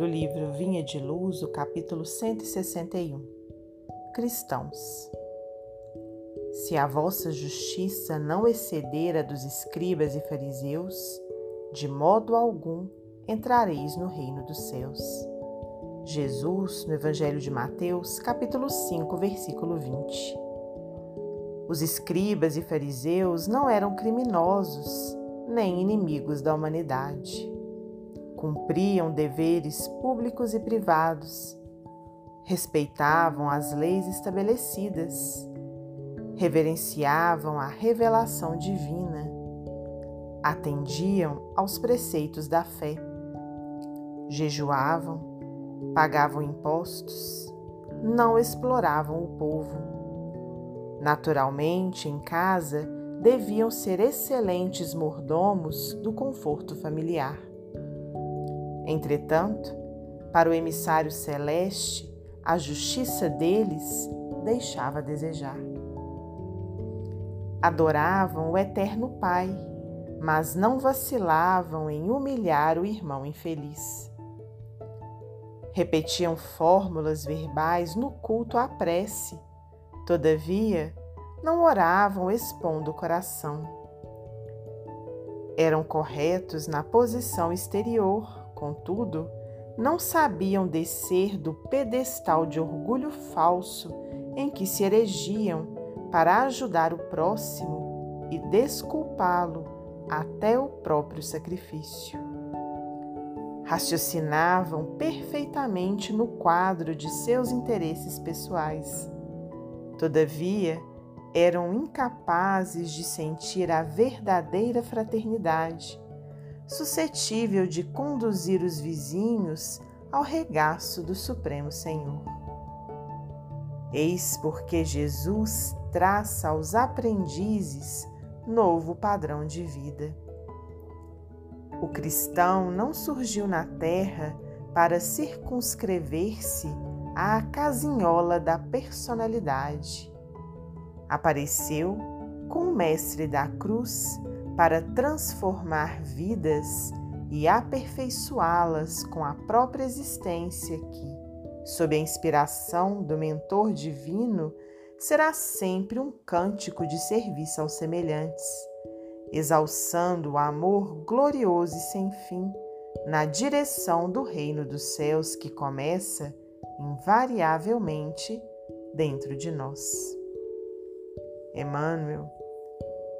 livro Vinha de Luz, o capítulo 161. Cristãos. Se a vossa justiça não exceder a dos escribas e fariseus, de modo algum entrareis no reino dos céus. Jesus, no Evangelho de Mateus, capítulo 5, versículo 20. Os escribas e fariseus não eram criminosos, nem inimigos da humanidade. Cumpriam deveres públicos e privados, respeitavam as leis estabelecidas, reverenciavam a revelação divina, atendiam aos preceitos da fé, jejuavam, pagavam impostos, não exploravam o povo. Naturalmente, em casa, deviam ser excelentes mordomos do conforto familiar. Entretanto, para o emissário celeste, a justiça deles deixava a desejar. Adoravam o eterno Pai, mas não vacilavam em humilhar o irmão infeliz. Repetiam fórmulas verbais no culto à prece, todavia, não oravam expondo o coração. Eram corretos na posição exterior, contudo, não sabiam descer do pedestal de orgulho falso em que se erigiam para ajudar o próximo e desculpá-lo até o próprio sacrifício. Raciocinavam perfeitamente no quadro de seus interesses pessoais. Todavia, eram incapazes de sentir a verdadeira fraternidade suscetível de conduzir os vizinhos ao regaço do Supremo Senhor. Eis porque Jesus traça aos aprendizes novo padrão de vida. O cristão não surgiu na terra para circunscrever-se à casinhola da personalidade. Apareceu com o Mestre da Cruz para transformar vidas e aperfeiçoá-las com a própria existência que, sob a inspiração do mentor divino, será sempre um cântico de serviço aos semelhantes, exalçando o amor glorioso e sem fim na direção do reino dos céus que começa invariavelmente dentro de nós. Emmanuel